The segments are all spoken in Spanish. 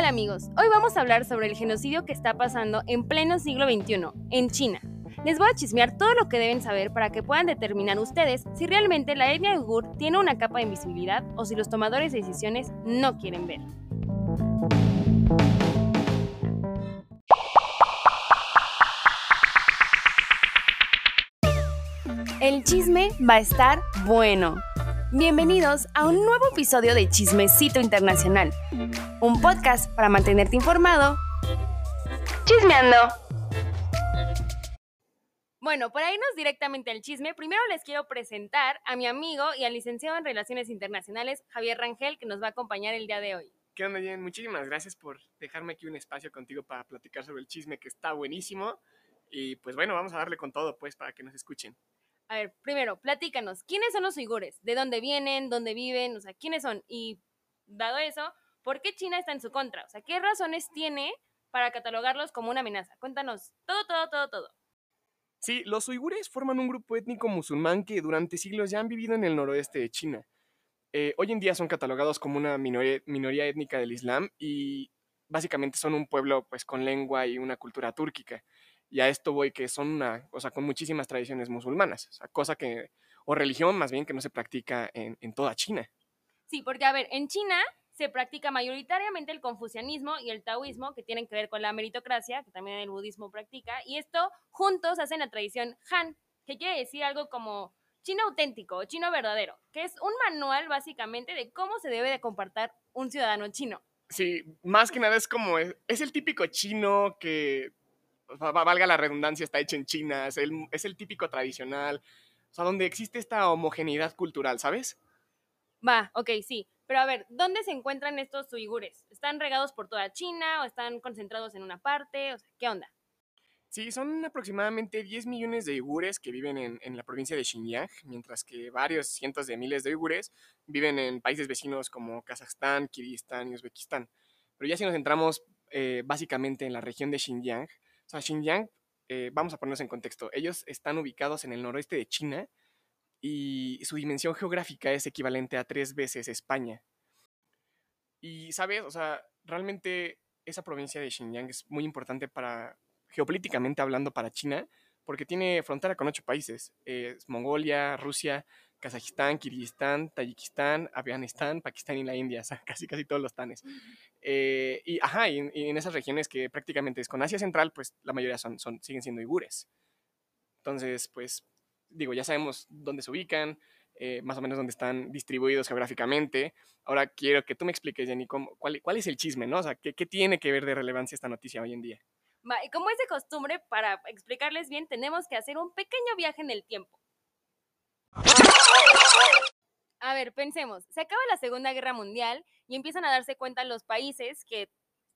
Hola amigos, hoy vamos a hablar sobre el genocidio que está pasando en pleno siglo XXI, en China. Les voy a chismear todo lo que deben saber para que puedan determinar ustedes si realmente la etnia uigur tiene una capa de invisibilidad o si los tomadores de decisiones no quieren ver. El chisme va a estar bueno. Bienvenidos a un nuevo episodio de Chismecito Internacional, un podcast para mantenerte informado. Chismeando. Bueno, para irnos directamente al chisme, primero les quiero presentar a mi amigo y al licenciado en Relaciones Internacionales, Javier Rangel, que nos va a acompañar el día de hoy. ¿Qué onda, Jen? Muchísimas gracias por dejarme aquí un espacio contigo para platicar sobre el chisme que está buenísimo. Y pues bueno, vamos a darle con todo, pues, para que nos escuchen. A ver, primero, platícanos, ¿quiénes son los uigures? ¿De dónde vienen? ¿Dónde viven? O sea, ¿quiénes son? Y dado eso, ¿por qué China está en su contra? O sea, ¿qué razones tiene para catalogarlos como una amenaza? Cuéntanos todo, todo, todo, todo. Sí, los uigures forman un grupo étnico musulmán que durante siglos ya han vivido en el noroeste de China. Eh, hoy en día son catalogados como una minoría, minoría étnica del Islam y básicamente son un pueblo pues con lengua y una cultura túrquica. Y a esto voy que son una, o sea, con muchísimas tradiciones musulmanas, o sea, cosa que, o religión más bien que no se practica en, en toda China. Sí, porque a ver, en China se practica mayoritariamente el confucianismo y el taoísmo, que tienen que ver con la meritocracia, que también el budismo practica, y esto juntos hacen la tradición Han, que quiere decir algo como chino auténtico o chino verdadero, que es un manual básicamente de cómo se debe de comportar un ciudadano chino. Sí, más que nada es como, es, es el típico chino que valga la redundancia, está hecho en China, es el, es el típico tradicional, o sea, donde existe esta homogeneidad cultural, ¿sabes? Va, ok, sí. Pero a ver, ¿dónde se encuentran estos uigures? ¿Están regados por toda China o están concentrados en una parte? O sea, ¿qué onda? Sí, son aproximadamente 10 millones de uigures que viven en, en, la provincia de Xinjiang, mientras que varios cientos de miles de uigures viven en países vecinos como Kazajstán, Kirguistán y Uzbekistán. Pero ya si nos centramos eh, básicamente en la región de Xinjiang, o sea, Xinjiang, eh, vamos a ponernos en contexto, ellos están ubicados en el noroeste de China y su dimensión geográfica es equivalente a tres veces España. Y, ¿sabes? O sea, realmente esa provincia de Xinjiang es muy importante para, geopolíticamente hablando, para China, porque tiene frontera con ocho países. Es Mongolia, Rusia, Kazajistán, Kirguistán, Tayikistán, Afganistán, Pakistán y la India, o sea, casi casi todos los tanes. Eh, y, ajá, y, y, en esas regiones que prácticamente es con Asia Central, pues la mayoría son, son, siguen siendo uigures. Entonces, pues, digo, ya sabemos dónde se ubican, eh, más o menos dónde están distribuidos geográficamente. Ahora quiero que tú me expliques, Jenny, cómo, cuál, cuál, es el chisme, ¿no? O sea, ¿qué, ¿qué tiene que ver de relevancia esta noticia hoy en día? Y como es de costumbre, para explicarles bien, tenemos que hacer un pequeño viaje en el tiempo. A ver, pensemos, se acaba la Segunda Guerra Mundial y empiezan a darse cuenta los países que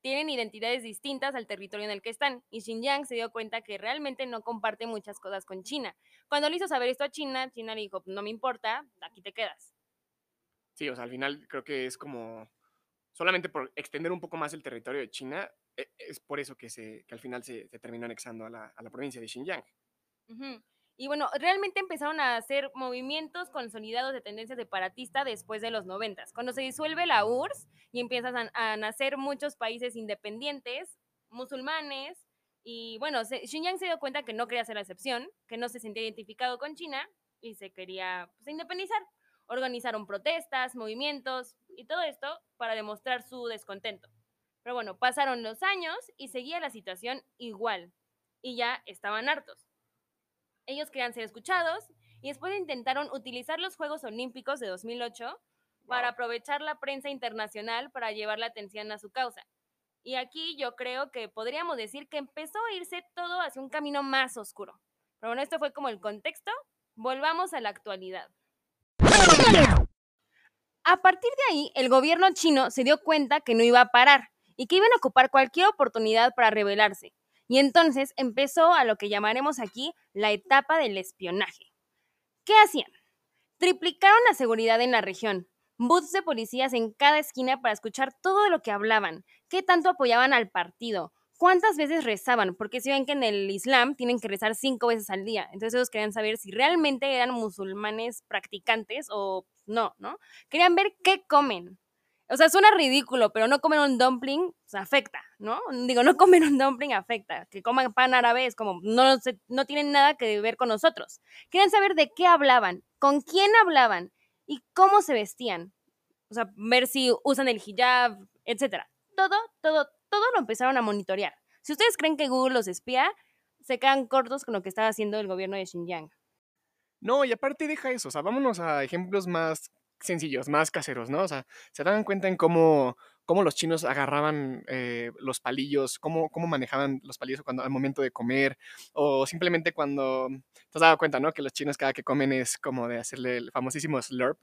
tienen identidades distintas al territorio en el que están, y Xinjiang se dio cuenta que realmente no comparte muchas cosas con China. Cuando le hizo saber esto a China, China le dijo, no me importa, aquí te quedas. Sí, o sea, al final creo que es como, solamente por extender un poco más el territorio de China, es por eso que, se, que al final se, se terminó anexando a la, a la, provincia de Xinjiang. Uh -huh. Y bueno, realmente empezaron a hacer movimientos consolidados de tendencia separatista después de los noventas, cuando se disuelve la URSS y empiezan a, a, nacer muchos países independientes, musulmanes, y bueno, se, Xinjiang se dio cuenta que no quería ser la excepción, que no se sentía identificado con China y se quería pues, independizar. Organizaron protestas, movimientos y todo esto para demostrar su descontento. Pero bueno, pasaron los años y seguía la situación igual y ya estaban hartos. Ellos querían ser escuchados y después intentaron utilizar los Juegos Olímpicos de 2008 wow. para aprovechar la prensa internacional para llevar la atención a su causa. Y aquí yo creo que podríamos decir que empezó a irse todo hacia un camino más oscuro. Pero bueno, esto fue como el contexto. Volvamos a la actualidad. A partir de ahí, el gobierno chino se dio cuenta que no iba a parar y que iban a ocupar cualquier oportunidad para rebelarse. Y entonces empezó a lo que llamaremos aquí la etapa del espionaje. ¿Qué hacían? Triplicaron la seguridad en la región, boots de policías en cada esquina para escuchar todo lo que hablaban, qué tanto apoyaban al partido, cuántas veces rezaban, porque si ven que en el Islam tienen que rezar cinco veces al día, entonces ellos querían saber si realmente eran musulmanes practicantes o no, ¿no? Querían ver qué comen. O sea, suena ridículo, pero no comer un dumpling afecta, ¿no? Digo, no comer un dumpling afecta. Que coman pan árabe es como, no, no tienen nada que ver con nosotros. Quieren saber de qué hablaban, con quién hablaban y cómo se vestían. O sea, ver si usan el hijab, etcétera. Todo, todo, todo lo empezaron a monitorear. Si ustedes creen que Google los espía, se quedan cortos con lo que estaba haciendo el gobierno de Xinjiang. No, y aparte deja eso, o sea, vámonos a ejemplos más sencillos, más caseros, ¿no? O sea, se dan cuenta en cómo, cómo los chinos agarraban eh, los palillos, cómo, cómo manejaban los palillos cuando, al momento de comer, o simplemente cuando, te has dado cuenta, ¿no? Que los chinos cada que comen es como de hacerle el famosísimo slurp,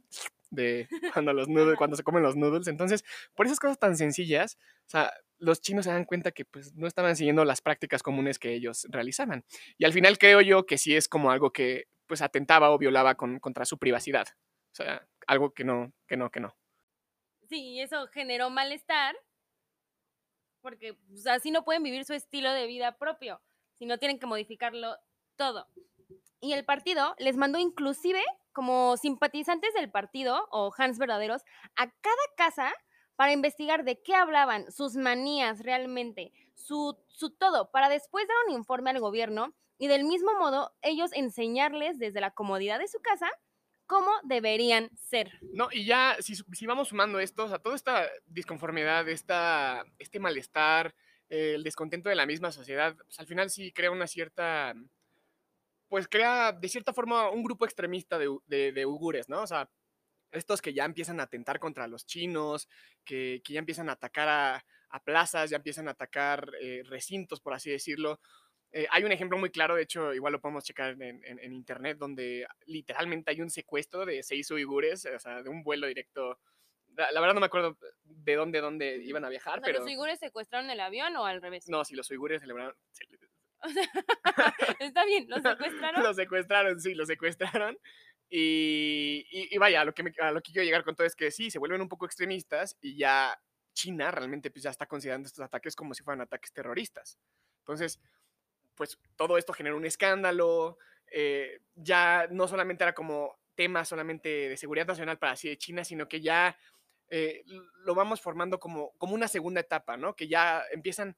de cuando, los noodles, cuando se comen los noodles. Entonces, por esas cosas tan sencillas, o sea, los chinos se dan cuenta que pues no estaban siguiendo las prácticas comunes que ellos realizaban. Y al final creo yo que sí es como algo que pues atentaba o violaba con, contra su privacidad. O sea, algo que no, que no, que no. Sí, eso generó malestar porque pues, así no pueden vivir su estilo de vida propio, sino tienen que modificarlo todo. Y el partido les mandó inclusive como simpatizantes del partido o Hans verdaderos a cada casa para investigar de qué hablaban, sus manías realmente, su, su todo, para después dar un informe al gobierno y del mismo modo ellos enseñarles desde la comodidad de su casa cómo deberían ser. No, y ya, si, si vamos sumando esto, o sea, toda esta disconformidad, esta, este malestar, el descontento de la misma sociedad, pues al final sí crea una cierta, pues crea de cierta forma un grupo extremista de, de, de ugures, ¿no? O sea, estos que ya empiezan a atentar contra los chinos, que, que ya empiezan a atacar a, a, plazas, ya empiezan a atacar eh, recintos, por así decirlo. Eh, hay un ejemplo muy claro, de hecho, igual lo podemos checar en, en, en, internet, donde literalmente hay un secuestro de seis uigures, o sea, de un vuelo directo. La, la verdad no me acuerdo de dónde, dónde iban a viajar, o sea, pero... ¿Los uigures secuestraron el avión o al revés? No, sí, los uigures celebraron... O sea, está bien, ¿los secuestraron? los secuestraron, sí, los secuestraron. Y, y, y, vaya, a lo, que me, a lo que quiero llegar con todo es que sí, se vuelven un poco extremistas y ya China realmente pues, ya está considerando estos ataques como si fueran ataques terroristas. Entonces, pues todo esto genera un escándalo, eh, ya no solamente era como tema solamente de seguridad nacional para así de China, sino que ya eh, lo vamos formando como, como una segunda etapa, ¿no? Que ya empiezan,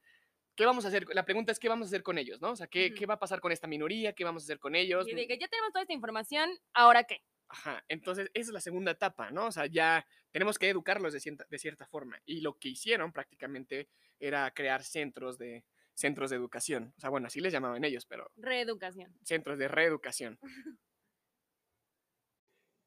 ¿qué vamos a hacer? La pregunta es, ¿qué vamos a hacer con ellos, no? O sea, ¿qué, uh -huh. ¿qué va a pasar con esta minoría? ¿Qué vamos a hacer con ellos? Y de que ya tenemos toda esta información, ¿ahora qué? Ajá, entonces esa es la segunda etapa, ¿no? O sea, ya tenemos que educarlos de cierta, de cierta forma. Y lo que hicieron prácticamente era crear centros de, centros de educación. O sea, bueno, así les llamaban ellos, pero... Reeducación. Centros de reeducación.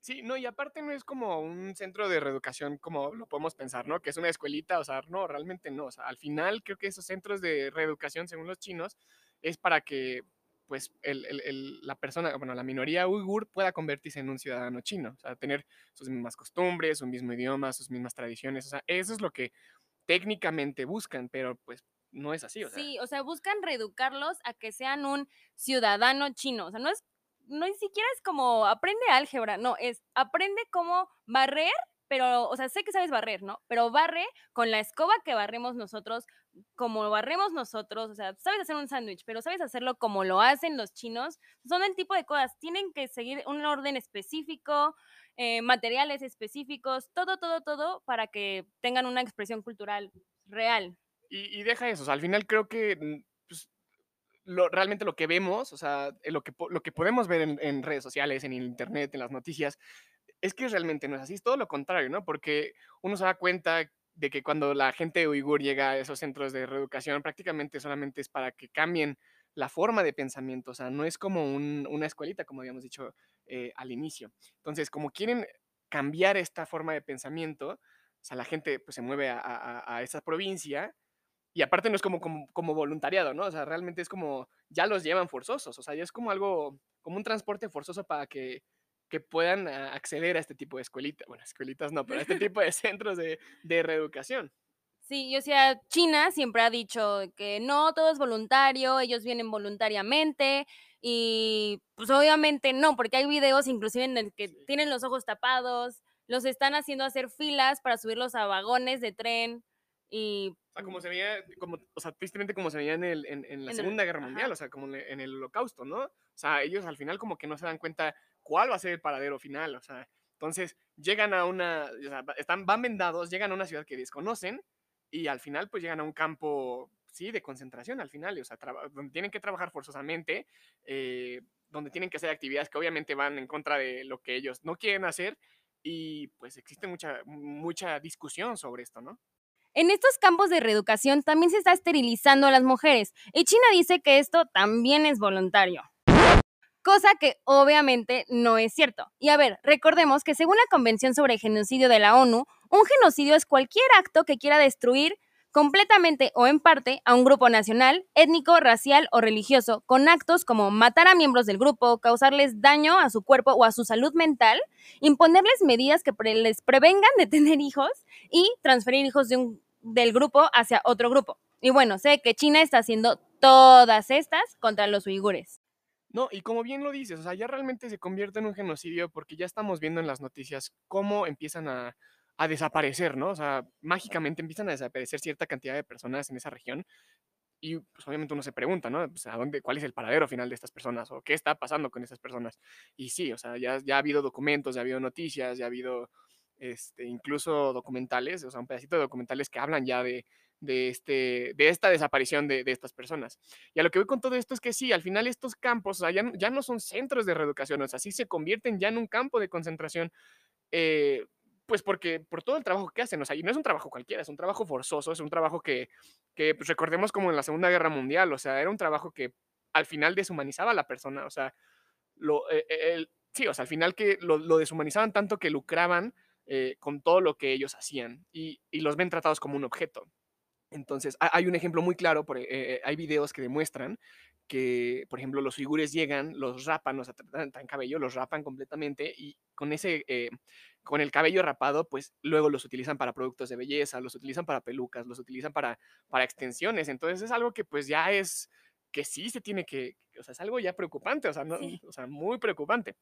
Sí, no, y aparte no es como un centro de reeducación como lo podemos pensar, ¿no? Que es una escuelita, o sea, no, realmente no. O sea, al final creo que esos centros de reeducación, según los chinos, es para que pues el, el, el, la persona, bueno, la minoría uigur pueda convertirse en un ciudadano chino, o sea, tener sus mismas costumbres, su mismo idioma, sus mismas tradiciones, o sea, eso es lo que técnicamente buscan, pero pues no es así, o sea. Sí, o sea, buscan reeducarlos a que sean un ciudadano chino, o sea, no es, no ni siquiera es como aprende álgebra, no, es aprende cómo barrer, pero, o sea, sé que sabes barrer, ¿no? Pero barre con la escoba que barremos nosotros, como barremos nosotros, o sea, sabes hacer un sándwich, pero sabes hacerlo como lo hacen los chinos, son el tipo de cosas, tienen que seguir un orden específico, eh, materiales específicos, todo, todo, todo, para que tengan una expresión cultural real. Y, deja eso, al final creo que mm, pues, realmente lo que vemos, o sea, lo que, lo que podemos ver en, redes sociales, en internet, en las noticias, es que realmente no es así, es todo lo contrario, ¿no? Porque uno se da cuenta de que cuando la gente uigur llega a esos centros de reeducación, prácticamente solamente es para que cambien la forma de pensamiento, o sea, no es como un, una escuelita, como habíamos dicho eh, al inicio. Entonces, como quieren cambiar esta forma de pensamiento, o sea, la gente pues se mueve a esa provincia y aparte no es como, como, como, voluntariado, ¿no? O sea, realmente es como, ya los llevan forzosos, o sea, ya es como algo, como un transporte forzoso para que que puedan acceder a este tipo de escuelitas, bueno, escuelitas no, pero a este tipo de centros de, de reeducación. Sí, yo sea, China siempre ha dicho que no, todo es voluntario, ellos vienen voluntariamente y pues obviamente no, porque hay videos inclusive en el que sí. tienen los ojos tapados, los están haciendo hacer filas para subirlos a vagones de tren y... O sea, como se veía, como, o sea, tristemente como se veía en, el, en, en la en Segunda el, Guerra Mundial, ajá. o sea, como en el Holocausto, ¿no? O sea, ellos al final como que no se dan cuenta cuál va a ser el paradero final, o sea, Entonces, llegan a una, o sea, están, van vendados, llegan a una ciudad que desconocen y al final pues llegan a un campo, sí, de concentración al final, o sea, donde tienen que trabajar forzosamente, eh, donde tienen que hacer actividades que obviamente van en contra de lo que ellos no quieren hacer y pues existe mucha, mucha discusión sobre esto, ¿no? En estos campos de reeducación también se está esterilizando a las mujeres y China dice que esto también es voluntario. Cosa que obviamente no es cierto. Y a ver, recordemos que según la Convención sobre Genocidio de la ONU, un genocidio es cualquier acto que quiera destruir completamente o en parte a un grupo nacional, étnico, racial o religioso, con actos como matar a miembros del grupo, causarles daño a su cuerpo o a su salud mental, imponerles medidas que les prevengan de tener hijos y transferir hijos de un del grupo hacia otro grupo. Y bueno, sé que China está haciendo todas estas contra los uigures. No, y como bien lo dices, o sea, ya realmente se convierte en un genocidio porque ya estamos viendo en las noticias cómo empiezan a, desaparecer, ¿no? O sea, mágicamente empiezan a desaparecer cierta cantidad de personas en esa región y pues obviamente uno se pregunta, ¿no? Pues, ¿a dónde, ¿Cuál es el paradero final de estas personas o qué está pasando con esas personas? Y sí, o sea, ya, ya ha habido documentos, ya ha habido noticias, ya ha habido este, incluso documentales, o sea, un pedacito de documentales que hablan ya de, de, este, de esta desaparición de, de, estas personas. Y a lo que voy con todo esto es que sí, al final estos campos o sea, ya, ya, no son centros de reeducación, o sea, sí se convierten ya en un campo de concentración, eh, pues porque por todo el trabajo que hacen, o sea, y no es un trabajo cualquiera, es un trabajo forzoso, es un trabajo que, que pues, recordemos como en la Segunda Guerra Mundial, o sea, era un trabajo que al final deshumanizaba a la persona, o sea, lo, eh, el, sí, o sea, al final que lo, lo deshumanizaban tanto que lucraban eh, con todo lo que ellos hacían y, los ven tratados como un objeto. Entonces, hay un ejemplo muy claro, por, eh, eh, hay videos que demuestran que, por ejemplo, los figures llegan, los rapan, o sea, traen cabello, los rapan completamente y con ese, con el cabello rapado, pues luego los utilizan para productos de belleza, los utilizan para pelucas, los utilizan para, para extensiones. Entonces es algo que pues ya es, que sí se tiene que, o sea, es algo ya preocupante, o sea, no, o sea muy preocupante.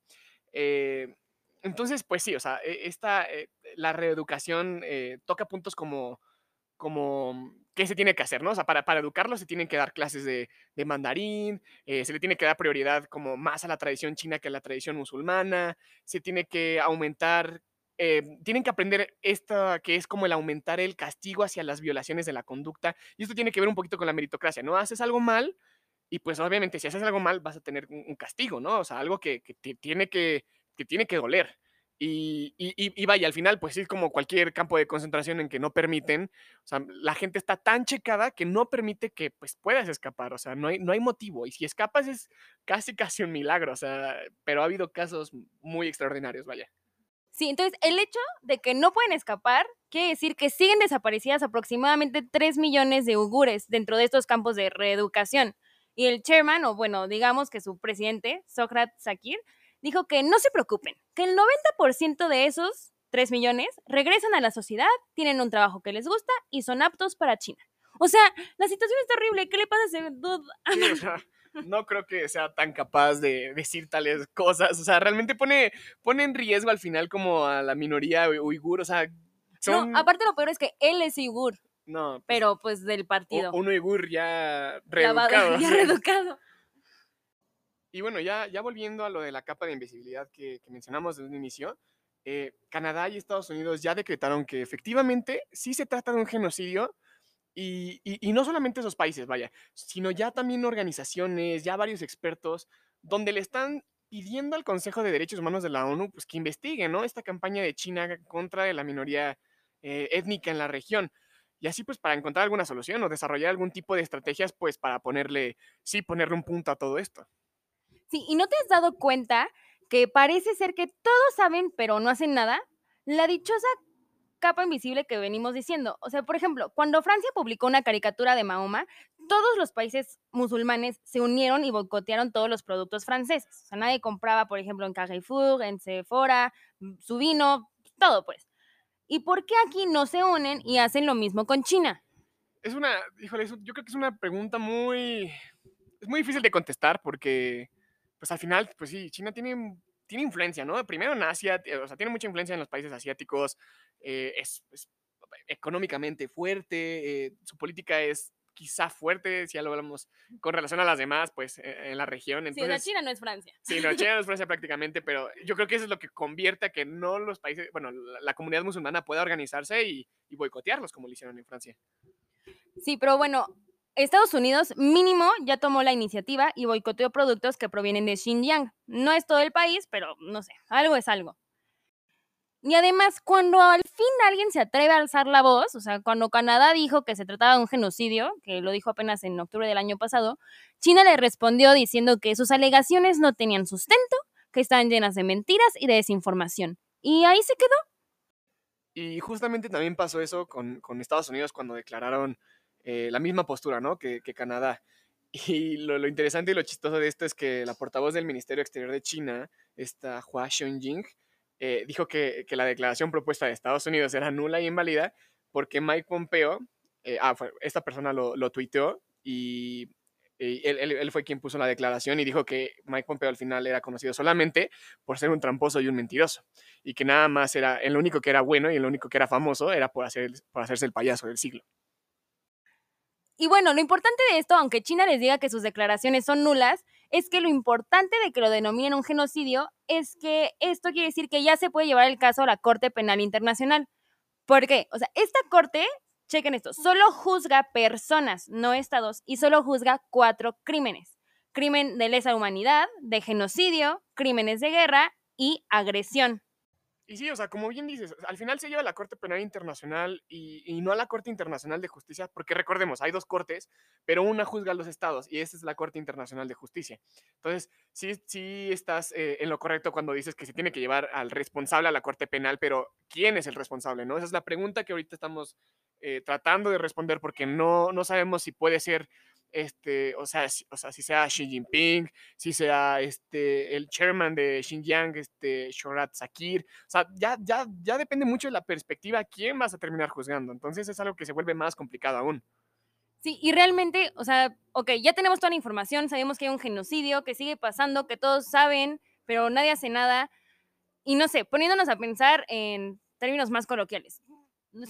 Eh, entonces, pues sí, o sea, e, esta, eh, la reeducación eh, toca puntos como, como qué se tiene que hacer, ¿no? O sea, para, para educarlos se tienen que dar clases de, mandarín, eh, se le tiene que dar prioridad como más a la tradición china que a la tradición musulmana, se tiene que aumentar, tienen que aprender esta, que es como el aumentar el castigo hacia las violaciones de la conducta, y esto tiene que ver un poquito con la meritocracia, ¿no? Haces algo mal, y pues obviamente si haces algo mal vas a tener un, castigo, ¿no? O sea, algo que, que tiene que que tiene que doler. Y, y, vaya, al final, pues es como cualquier campo de concentración en que no permiten, la gente está tan checada que no permite que pues puedas escapar, o sea, no hay, no hay motivo. Y si escapas es casi, casi un milagro, o sea, pero ha habido casos muy extraordinarios, vaya. Sí, entonces el hecho de que no pueden escapar quiere decir que siguen desaparecidas aproximadamente 3 millones de uigures dentro de estos campos de reeducación. Y el chairman, o bueno, digamos que su presidente, Sokrat Sakir, dijo que no se preocupen, que el 90% de esos 3 millones regresan a la sociedad, tienen un trabajo que les gusta y son aptos para China. O sea, la situación es terrible. ¿Qué le pasa a ese dude? no creo que sea tan capaz de decir tales cosas. O sea, realmente pone, pone en riesgo al final como a la minoría uigur. O sea, No, aparte lo peor es que él es uigur. No. Pues pero pues del partido. Un uigur ya reeducado. Ya reeducado. Y bueno, ya, volviendo a lo de la capa de invisibilidad que, mencionamos desde un inicio, eh, Canadá y Estados Unidos ya decretaron que efectivamente sí se trata de un genocidio y, y, no solamente esos países, vaya, sino ya también organizaciones, ya varios expertos, donde le están pidiendo al Consejo de Derechos Humanos de la ONU pues, que investigue ¿no? esta campaña de China contra la minoría eh, étnica en la región. Y así pues para encontrar alguna solución o desarrollar algún tipo de estrategias pues para ponerle, sí, ponerle un punto a todo esto. Sí, ¿y no te has dado cuenta que parece ser que todos saben, pero no hacen nada? La dichosa capa invisible que venimos diciendo. O sea, por ejemplo, cuando Francia publicó una caricatura de Mahoma, todos los países musulmanes se unieron y boicotearon todos los productos franceses. O sea, nadie compraba, por ejemplo, en Carrefour, en Sephora, mm, su vino, todo pues. ¿Y por qué aquí no se unen y hacen lo mismo con China? Es una, híjole, yo creo que es una pregunta muy, es muy difícil de contestar porque pues al final, pues sí, China tiene, tiene influencia, ¿no? Primero en Asia, eh, o sea, tiene mucha influencia en los países asiáticos, eh, es, económicamente fuerte, eh, su política es quizá fuerte, si ya lo hablamos con relación a las demás, pues e, en la región. Entonces, sí, la China no es Francia. Sí, la China no es Francia prácticamente, pero yo creo que eso es lo que convierte a que no los países, bueno, la, comunidad musulmana pueda organizarse y, y boicotearlos como lo hicieron en Francia. Sí, pero bueno, Estados Unidos mínimo ya tomó la iniciativa y boicoteó productos que provienen de Xinjiang. No es todo el país, pero no sé, algo es algo. Y además, cuando al fin alguien se atreve a alzar la voz, o sea, cuando Canadá dijo que se trataba de un genocidio, que lo dijo apenas en octubre del año pasado, China le respondió diciendo que sus alegaciones no tenían sustento, que estaban llenas de mentiras y de desinformación. Y ahí se quedó. Y justamente también pasó eso con, con Estados Unidos cuando declararon eh, la misma postura, ¿no? Que, Canadá. Y lo, interesante y lo chistoso de esto es que la portavoz del Ministerio Exterior de China, esta Hua Xionging, eh, dijo que, la declaración propuesta de Estados Unidos era nula y inválida porque Mike Pompeo, eh, ah, esta persona lo, lo tuiteó y, él, fue quien puso la declaración y dijo que Mike Pompeo al final era conocido solamente por ser un tramposo y un mentiroso y que nada más era, el único que era bueno y el único que era famoso era por, hacer, por hacerse el payaso del siglo. Y bueno, lo importante de esto, aunque China les diga que sus declaraciones son nulas, es que lo importante de que lo denominen un genocidio es que esto quiere decir que ya se puede llevar el caso a la Corte Penal Internacional. ¿Por qué? O sea, esta corte, chequen esto, solo juzga personas, no estados, y solo juzga cuatro crímenes. Crimen de lesa humanidad, de genocidio, crímenes de guerra y agresión. Y sí, o sea, como bien dices, al final se lleva a la Corte Penal Internacional y, no a la Corte Internacional de Justicia, porque recordemos, hay dos cortes, pero una juzga a los estados y esa es la Corte Internacional de Justicia. Entonces, sí, sí estás eh, en lo correcto cuando dices que se tiene que llevar al responsable a la Corte Penal, pero ¿quién es el responsable? ¿no? Esa es la pregunta que ahorita estamos eh, tratando de responder porque no, no sabemos si puede ser este, o sea, si, o sea, si sea Xi Jinping, si sea este, el chairman de Xinjiang, este, Shorat Sakir, o sea, ya, ya, ya depende mucho de la perspectiva quién vas a terminar juzgando, entonces es algo que se vuelve más complicado aún. Sí, y realmente, o sea, ok, ya tenemos toda la información, sabemos que hay un genocidio, que sigue pasando, que todos saben, pero nadie hace nada, y no sé, poniéndonos a pensar en términos más coloquiales.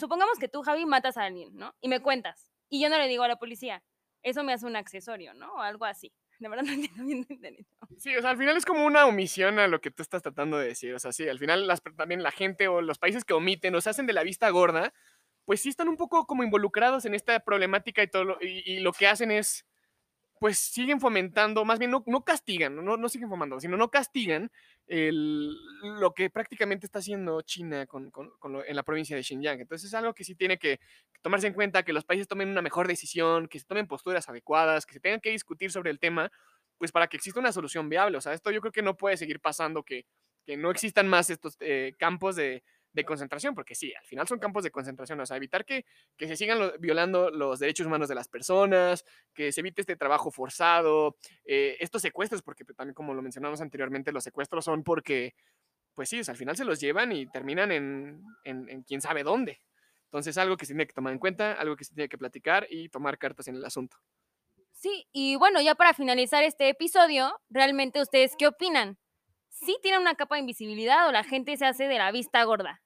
Supongamos que tú, Javi, matas a alguien, ¿no? Y me cuentas, y yo no le digo a la policía, eso me hace un accesorio, ¿no? O algo así. De verdad no entiendo bien Sí, o sea, al final es como una omisión a lo que tú estás tratando de decir. O sea, sí, al final las, también la gente o los países que omiten o se hacen de la vista gorda, pues sí están un poco como involucrados en esta problemática y todo, y lo que hacen es pues siguen fomentando, más bien no, no castigan, no, no, siguen fomentando, sino no castigan el, lo que prácticamente está haciendo China con, con, en la provincia de Xinjiang. Entonces es algo que sí tiene que tomarse en cuenta, que los países tomen una mejor decisión, que se tomen posturas adecuadas, que se tengan que discutir sobre el tema, pues para que exista una solución viable. O sea, esto yo creo que no puede seguir pasando, que, que no existan más estos eh, campos de, de concentración, porque sí, al final son campos de concentración, o sea, evitar que, que se sigan violando los derechos humanos de las personas, que se evite este trabajo forzado, eh, estos secuestros, porque también como lo mencionamos anteriormente, los secuestros son porque, pues sí, al final se los llevan y terminan en, en, quién sabe dónde. Entonces, algo que se tiene que tomar en cuenta, algo que se tiene que platicar y tomar cartas en el asunto. Sí, y bueno, ya para finalizar este episodio, realmente ustedes qué opinan? ¿Sí tiene una capa de invisibilidad o la gente se hace de la vista gorda?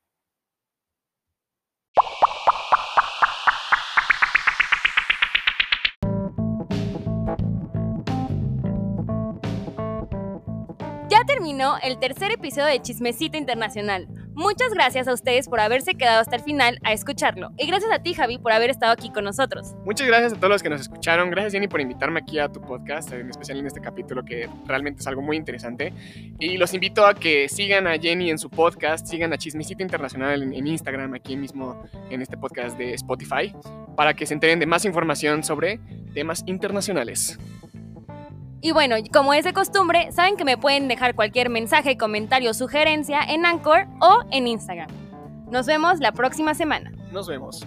Terminó el tercer episodio de Chismecito Internacional. Muchas gracias a ustedes por haberse quedado hasta el final a escucharlo. Y gracias a ti, Javi, por haber estado aquí con nosotros. Muchas gracias a todos los que nos escucharon. Gracias, Jenny, por invitarme aquí a tu podcast, en especial en este capítulo que realmente es algo muy interesante. Y los invito a que sigan a Jenny en su podcast, sigan a Chismecito Internacional en, en Instagram, aquí mismo en este podcast de Spotify, para que se enteren de más información sobre temas internacionales. Y bueno, como es de costumbre, saben que me pueden dejar cualquier mensaje, comentario sugerencia en Anchor o en Instagram. Nos vemos la próxima semana. Nos vemos.